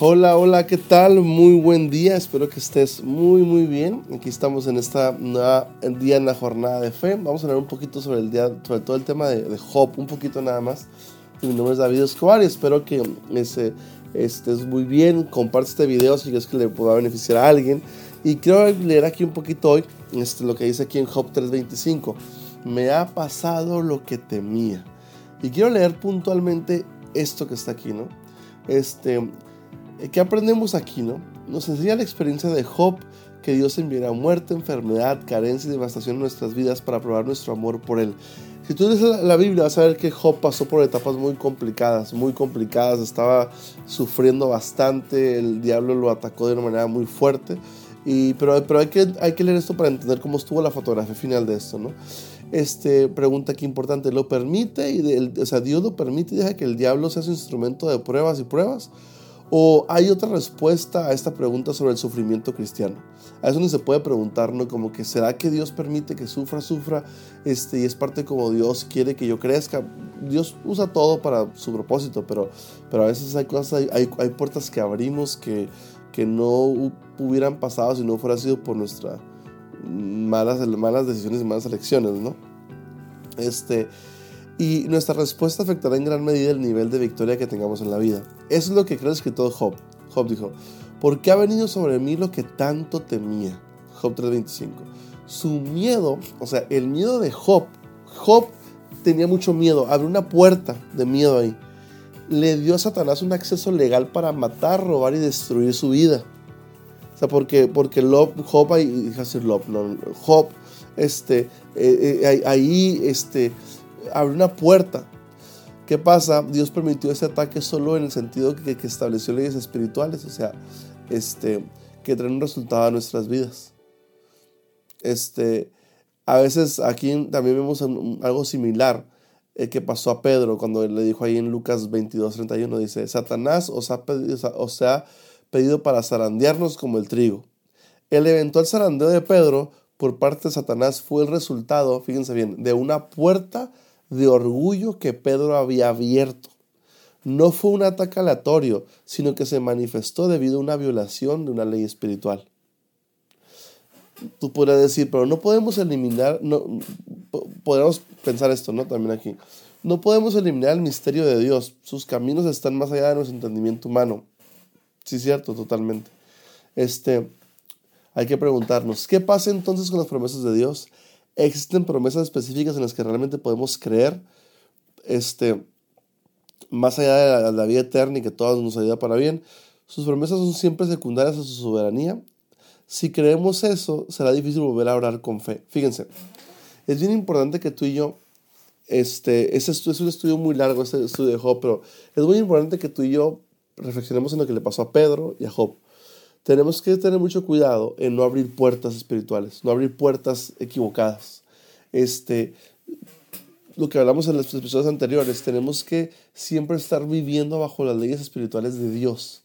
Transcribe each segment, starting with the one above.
Hola, hola, ¿qué tal? Muy buen día, espero que estés muy, muy bien. Aquí estamos en esta nueva día en la jornada de fe. Vamos a hablar un poquito sobre el día, sobre todo el tema de, de Job, un poquito nada más. Mi nombre es David Escobar y espero que ese, estés muy bien. Comparte este video si crees que le pueda beneficiar a alguien. Y quiero leer aquí un poquito hoy este, lo que dice aquí en Job 3:25. Me ha pasado lo que temía. Y quiero leer puntualmente esto que está aquí, ¿no? Este, ¿Qué aprendemos aquí, no? Nos enseña la experiencia de Job que Dios enviará muerte, enfermedad, carencia y devastación en nuestras vidas para probar nuestro amor por Él. Si tú lees la Biblia vas a ver que Job pasó por etapas muy complicadas, muy complicadas, estaba sufriendo bastante, el diablo lo atacó de una manera muy fuerte, y, pero, pero hay, que, hay que leer esto para entender cómo estuvo la fotografía final de esto, ¿no? Este, pregunta aquí importante, ¿lo permite? Y o sea, Dios lo permite y deja que el diablo sea su instrumento de pruebas y pruebas. ¿O hay otra respuesta a esta pregunta sobre el sufrimiento cristiano? A eso no se puede preguntar, ¿no? Como que ¿será que Dios permite que sufra, sufra? Este, y es parte como Dios quiere que yo crezca. Dios usa todo para su propósito, pero, pero a veces hay cosas, hay, hay, puertas que abrimos que, que no hubieran pasado si no fuera sido por nuestras malas, malas decisiones y malas elecciones, ¿no? Este, y nuestra respuesta afectará en gran medida el nivel de victoria que tengamos en la vida. Eso es lo que cree el escritor Job. Job dijo, ¿por qué ha venido sobre mí lo que tanto temía? Job 3:25. Su miedo, o sea, el miedo de Job, Job tenía mucho miedo, abrió una puerta de miedo ahí. Le dio a Satanás un acceso legal para matar, robar y destruir su vida. O sea, porque, porque Job, ahí, Job, este, eh, eh, ahí, este, abre una puerta. ¿Qué pasa? Dios permitió ese ataque solo en el sentido que, que estableció leyes espirituales, o sea, este, que traen un resultado a nuestras vidas. Este, a veces aquí también vemos algo similar eh, que pasó a Pedro cuando le dijo ahí en Lucas 22, 31, dice, Satanás os ha pedido, os ha pedido para zarandearnos como el trigo. El eventual zarandeo de Pedro por parte de Satanás fue el resultado, fíjense bien, de una puerta de orgullo que Pedro había abierto. No fue un ataque aleatorio, sino que se manifestó debido a una violación de una ley espiritual. Tú podrías decir, pero no podemos eliminar, no, podemos pensar esto, ¿no? También aquí. No podemos eliminar el misterio de Dios. Sus caminos están más allá de nuestro entendimiento humano. Sí, cierto, totalmente. Este, hay que preguntarnos, ¿qué pasa entonces con las promesas de Dios? Existen promesas específicas en las que realmente podemos creer, este, más allá de la, vida eterna y que todas nos ayuda para bien. Sus promesas son siempre secundarias a su soberanía. Si creemos eso, será difícil volver a orar con fe. Fíjense, es bien importante que tú y yo, este, ese es un estudio muy largo, este estudio de Job, pero es muy importante que tú y yo reflexionemos en lo que le pasó a Pedro y a Job tenemos que tener mucho cuidado en no abrir puertas espirituales, no abrir puertas equivocadas. Este, lo que hablamos en las episodios anteriores, tenemos que siempre estar viviendo bajo las leyes espirituales de Dios.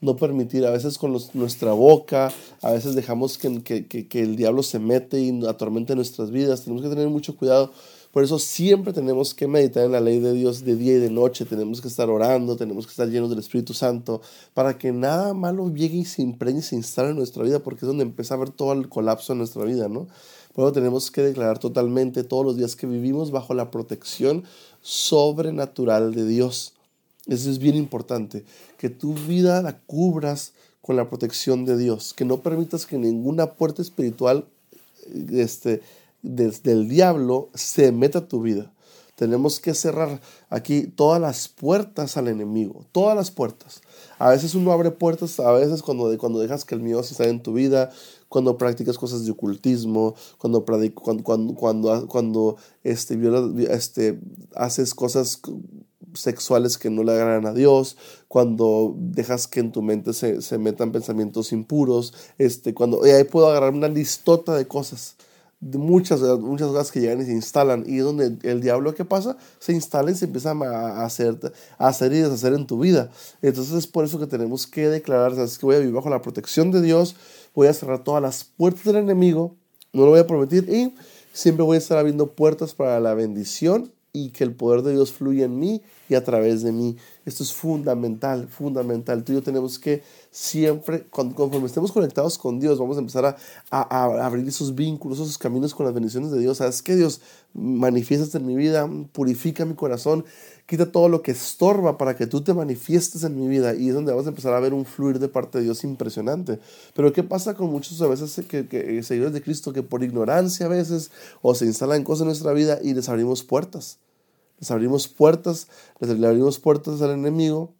No permitir, a veces con nuestra boca, a veces dejamos que, que, que el diablo se mete y atormente nuestras vidas. Tenemos que tener mucho cuidado por eso siempre tenemos que meditar en la ley de Dios de día y de noche, tenemos que estar orando, tenemos que estar llenos del Espíritu Santo, para que nada malo llegue y se impregne y se instale en nuestra vida, porque es donde empieza a haber todo el colapso en nuestra vida, ¿no? Por eso tenemos que declarar totalmente todos los días que vivimos bajo la protección sobrenatural de Dios. Eso es bien importante, que tu vida la cubras con la protección de Dios, que no permitas que ninguna puerta espiritual este, desde el diablo se meta a tu vida. Tenemos que cerrar aquí todas las puertas al enemigo, todas las puertas. A veces uno abre puertas, a veces cuando, cuando dejas que el miedo se salga en tu vida, cuando practicas cosas de ocultismo, cuando, cuando, cuando, cuando, este, este, haces cosas sexuales que no le agradan a Dios, cuando dejas que en tu mente se, se metan pensamientos impuros, este, cuando y ahí puedo agarrar una listota de cosas muchas, muchas cosas que llegan y se instalan. Y donde el diablo, ¿qué pasa? Se instala y se empieza a hacer, a hacer y deshacer en tu vida. Entonces es por eso que tenemos que declarar, ¿sabes? que voy a vivir bajo la protección de Dios, voy a cerrar todas las puertas del enemigo, no lo voy a prometer y siempre voy a estar abriendo puertas para la bendición y que el poder de Dios fluya en mí y a través de mí. Esto es fundamental, fundamental. Tú y yo tenemos que siempre, conforme estemos conectados con Dios, vamos a empezar a, a, abrir esos vínculos, esos caminos con las bendiciones de Dios. Sabes que Dios manifiesta en mi vida, purifica mi corazón, quita todo lo que estorba para que tú te manifiestes en mi vida. Y es donde vamos a empezar a ver un fluir de parte de Dios impresionante. Pero ¿qué pasa con muchos a veces que, que seguidores de Cristo que por ignorancia a veces o se instalan cosas en nuestra vida y les abrimos puertas? Les abrimos puertas, les abrimos puertas al enemigo,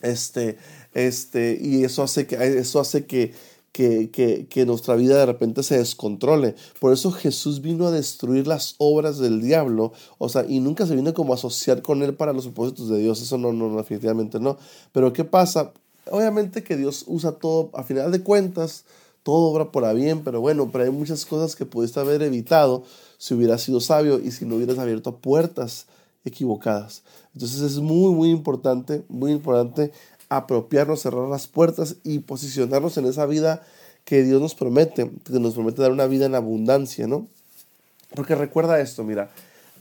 este, este, y eso hace que, eso hace que, que, que, nuestra vida de repente se descontrole. Por eso Jesús vino a destruir las obras del diablo, o sea, y nunca se vino como a asociar con él para los propósitos de Dios, eso no, no, definitivamente no. Pero ¿qué pasa? Obviamente que Dios usa todo, a final de cuentas, todo obra por bien, pero bueno, pero hay muchas cosas que pudiste haber evitado si hubieras sido sabio y si no hubieras abierto puertas equivocadas. Entonces es muy, muy importante, muy importante apropiarnos, cerrar las puertas y posicionarnos en esa vida que Dios nos promete, que nos promete dar una vida en abundancia, ¿no? Porque recuerda esto, mira,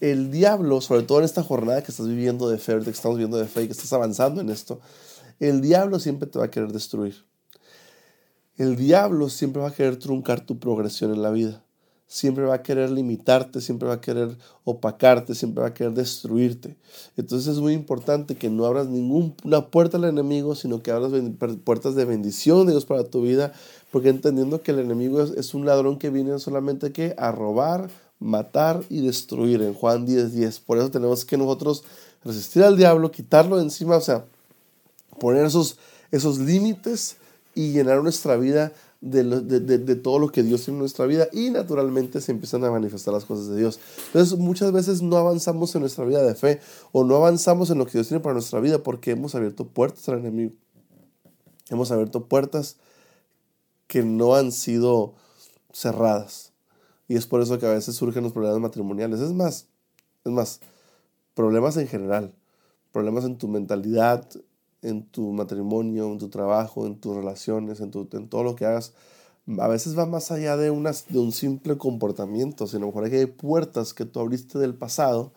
el diablo, sobre todo en esta jornada que estás viviendo de fe, que estamos viviendo de fe y que estás avanzando en esto, el diablo siempre te va a querer destruir. El diablo siempre va a querer truncar tu progresión en la vida siempre va a querer limitarte, siempre va a querer opacarte, siempre va a querer destruirte. Entonces es muy importante que no abras ninguna puerta al enemigo, sino que abras puertas de bendición de Dios para tu vida, porque entendiendo que el enemigo es, un ladrón que viene solamente que a robar, matar y destruir en Juan 10:10. 10. Por eso tenemos que nosotros resistir al diablo, quitarlo de encima, o sea, poner esos, esos límites y llenar nuestra vida de, todo lo que Dios tiene en nuestra vida y naturalmente se empiezan a manifestar las cosas de Dios. Entonces muchas veces no avanzamos en nuestra vida de fe o no avanzamos en lo que Dios tiene para nuestra vida porque hemos abierto puertas al enemigo. Hemos abierto puertas que no han sido cerradas. Y es por eso que a veces surgen los problemas matrimoniales. Es más, es más, problemas en general, problemas en tu mentalidad, en tu matrimonio, en tu trabajo, en tus relaciones, en, tu, en todo lo que hagas, a veces va más allá de, de un simple comportamiento, sino a lo mejor hay puertas que tú abriste del pasado,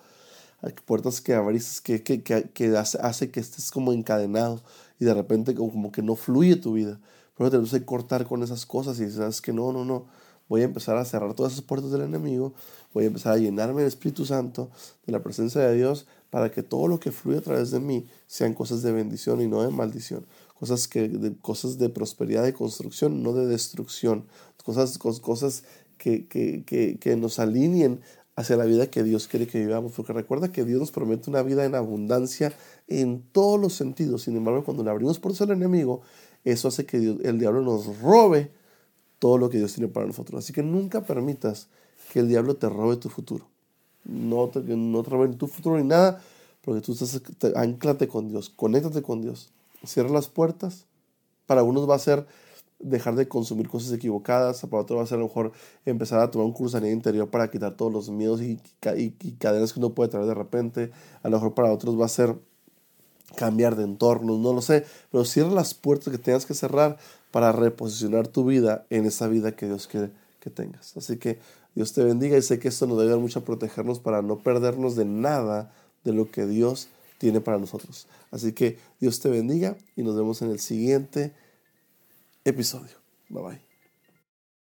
hay puertas que abriste que, que, que, hace, que estés como encadenado y de repente como, que no fluye tu vida. Pero tenemos que cortar con esas cosas y sabes que no, no, no. Voy a empezar a cerrar todas esas puertas del enemigo, voy a empezar a llenarme del Espíritu Santo, de la presencia de Dios, para que todo lo que fluye a través de mí sean cosas de bendición y no de maldición, cosas, que, de, cosas de prosperidad y construcción, no de destrucción, cosas, cosas que, que, que, que nos alineen hacia la vida que Dios quiere que vivamos, porque recuerda que Dios nos promete una vida en abundancia en todos los sentidos, sin embargo cuando le abrimos por ser enemigo, eso hace que el diablo nos robe todo lo que Dios tiene para nosotros. Así que nunca permitas que el diablo te robe tu futuro no te, no en tu futuro ni nada, porque tú estás, anclate con Dios, conéctate con Dios, cierra las puertas. Para unos va a ser dejar de consumir cosas equivocadas, para otros va a ser a lo mejor empezar a tomar un curso sanidad interior para quitar todos los miedos y, y, cadenas que uno puede traer de repente, a lo mejor para otros va a ser cambiar de entorno, no lo sé, pero cierra las puertas que tengas que cerrar para reposicionar tu vida en esa vida que Dios quiere que tengas. Así que Dios te bendiga y sé que esto nos debe ayudar mucho a protegernos para no perdernos de nada de lo que Dios tiene para nosotros. Así que Dios te bendiga y nos vemos en el siguiente episodio. Bye bye.